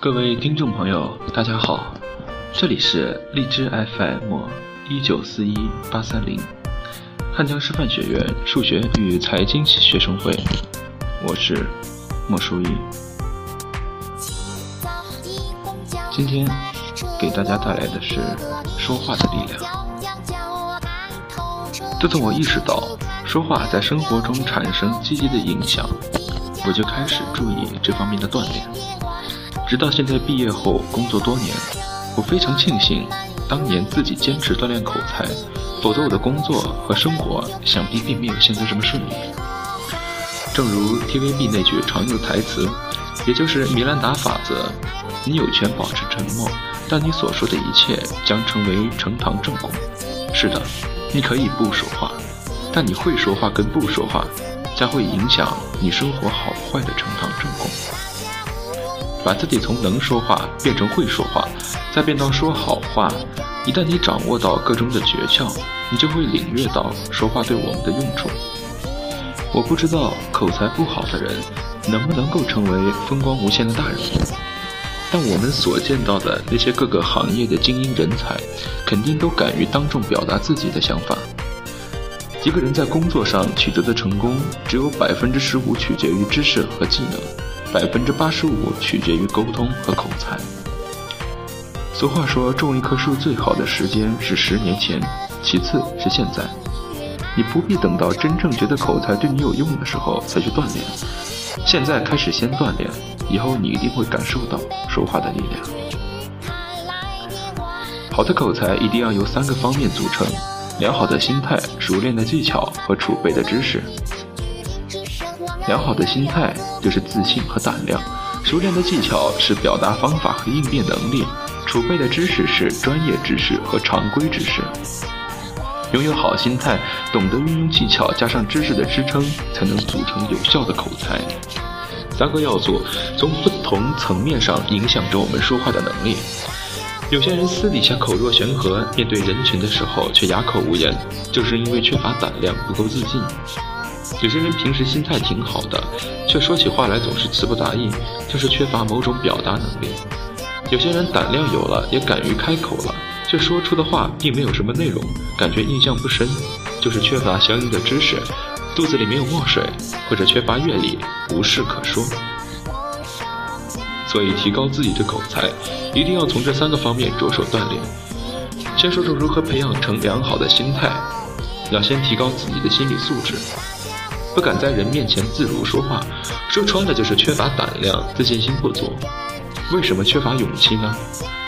各位听众朋友，大家好，这里是荔枝 FM 一九四一八三零，汉江师范学院数学与财经系学生会，我是莫书义。今天给大家带来的是说话的力量。自从我意识到说话在生活中产生积极的影响，我就开始注意这方面的锻炼。直到现在毕业后工作多年，我非常庆幸当年自己坚持锻炼口才，否则我的工作和生活想必并没有现在这么顺利。正如 TVB 那句常用的台词，也就是米兰达法则：你有权保持沉默，但你所说的一切将成为呈堂证供。是的，你可以不说话，但你会说话跟不说话，将会影响你生活好坏的呈堂证供。把自己从能说话变成会说话，再变到说好话。一旦你掌握到个中的诀窍，你就会领略到说话对我们的用处。我不知道口才不好的人能不能够成为风光无限的大人物，但我们所见到的那些各个行业的精英人才，肯定都敢于当众表达自己的想法。一个人在工作上取得的成功，只有百分之十五取决于知识和技能。百分之八十五取决于沟通和口才。俗话说，种一棵树最好的时间是十年前，其次是现在。你不必等到真正觉得口才对你有用的时候才去锻炼，现在开始先锻炼，以后你一定会感受到说话的力量。好的口才一定要由三个方面组成：良好的心态、熟练的技巧和储备的知识。良好的心态就是自信和胆量，熟练的技巧是表达方法和应变能力，储备的知识是专业知识和常规知识。拥有好心态，懂得运用技巧加上知识的支撑，才能组成有效的口才。三个要素从不同层面上影响着我们说话的能力。有些人私底下口若悬河，面对人群的时候却哑口无言，就是因为缺乏胆量，不够自信。有些人平时心态挺好的，却说起话来总是词不达意，就是缺乏某种表达能力。有些人胆量有了，也敢于开口了，却说出的话并没有什么内容，感觉印象不深，就是缺乏相应的知识，肚子里没有墨水，或者缺乏阅历，无事可说。所以，提高自己的口才，一定要从这三个方面着手锻炼。先说说如何培养成良好的心态，要先提高自己的心理素质。不敢在人面前自如说话，说穿了就是缺乏胆量，自信心不足。为什么缺乏勇气呢？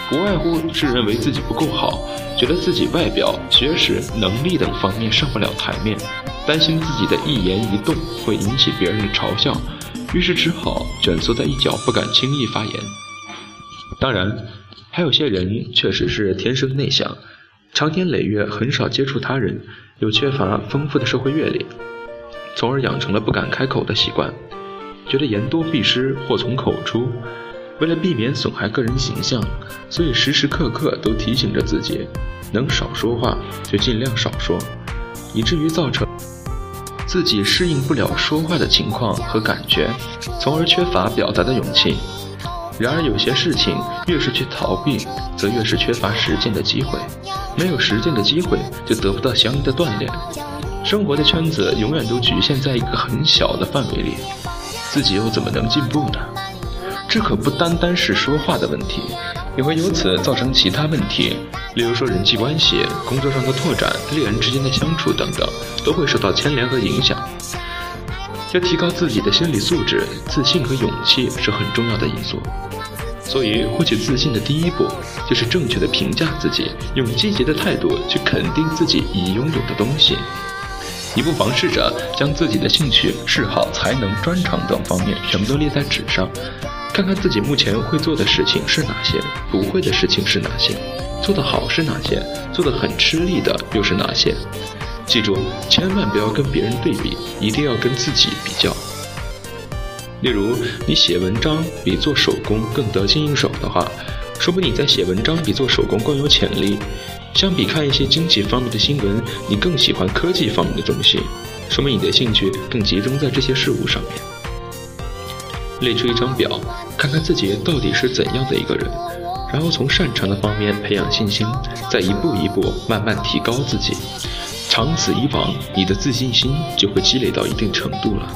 不外乎是认为自己不够好，觉得自己外表、学识、能力等方面上不了台面，担心自己的一言一动会引起别人的嘲笑，于是只好蜷缩在一角，不敢轻易发言。当然，还有些人确实是天生内向，长年累月很少接触他人，又缺乏丰富的社会阅历。从而养成了不敢开口的习惯，觉得言多必失，祸从口出。为了避免损害个人形象，所以时时刻刻都提醒着自己，能少说话就尽量少说，以至于造成自己适应不了说话的情况和感觉，从而缺乏表达的勇气。然而有些事情越是去逃避，则越是缺乏实践的机会，没有实践的机会，就得不到相应的锻炼。生活的圈子永远都局限在一个很小的范围里，自己又怎么能进步呢？这可不单单是说话的问题，也会由此造成其他问题，例如说人际关系、工作上的拓展、恋人之间的相处等等，都会受到牵连和影响。要提高自己的心理素质，自信和勇气是很重要的因素。所以，获取自信的第一步，就是正确的评价自己，用积极的态度去肯定自己已拥有的东西。你不妨试着将自己的兴趣、嗜好、才能、专长等方面全部都列在纸上，看看自己目前会做的事情是哪些，不会的事情是哪些，做得好是哪些，做得很吃力的又是哪些。记住，千万不要跟别人对比，一定要跟自己比较。例如，你写文章比做手工更得心应手的话，说明你在写文章比做手工更有潜力。相比看一些经济方面的新闻，你更喜欢科技方面的东西，说明你的兴趣更集中在这些事物上面。列出一张表，看看自己到底是怎样的一个人，然后从擅长的方面培养信心，再一步一步慢慢提高自己。长此以往，你的自信心就会积累到一定程度了。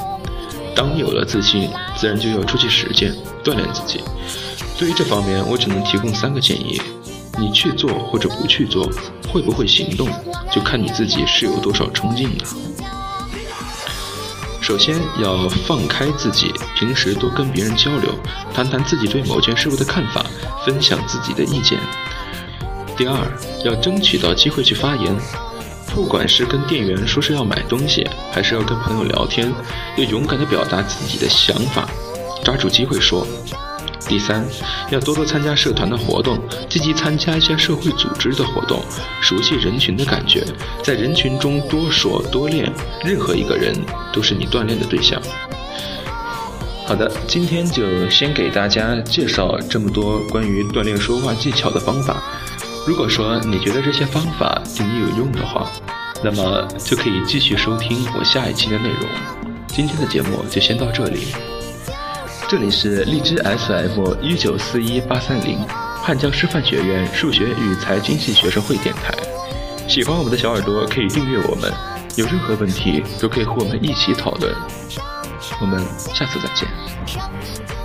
当你有了自信，自然就要出去实践，锻炼自己。对于这方面，我只能提供三个建议：你去做或者不去做，会不会行动，就看你自己是有多少冲劲了。首先要放开自己，平时多跟别人交流，谈谈自己对某件事物的看法，分享自己的意见。第二，要争取到机会去发言，不管是跟店员说是要买东西，还是要跟朋友聊天，要勇敢地表达自己的想法，抓住机会说。第三，要多多参加社团的活动，积极参加一些社会组织的活动，熟悉人群的感觉，在人群中多说多练，任何一个人都是你锻炼的对象。好的，今天就先给大家介绍这么多关于锻炼说话技巧的方法。如果说你觉得这些方法对你有用的话，那么就可以继续收听我下一期的内容。今天的节目就先到这里。这里是荔枝 SM 一九四一八三零汉江师范学院数学与财经系学生会电台。喜欢我们的小耳朵可以订阅我们，有任何问题都可以和我们一起讨论。我们下次再见。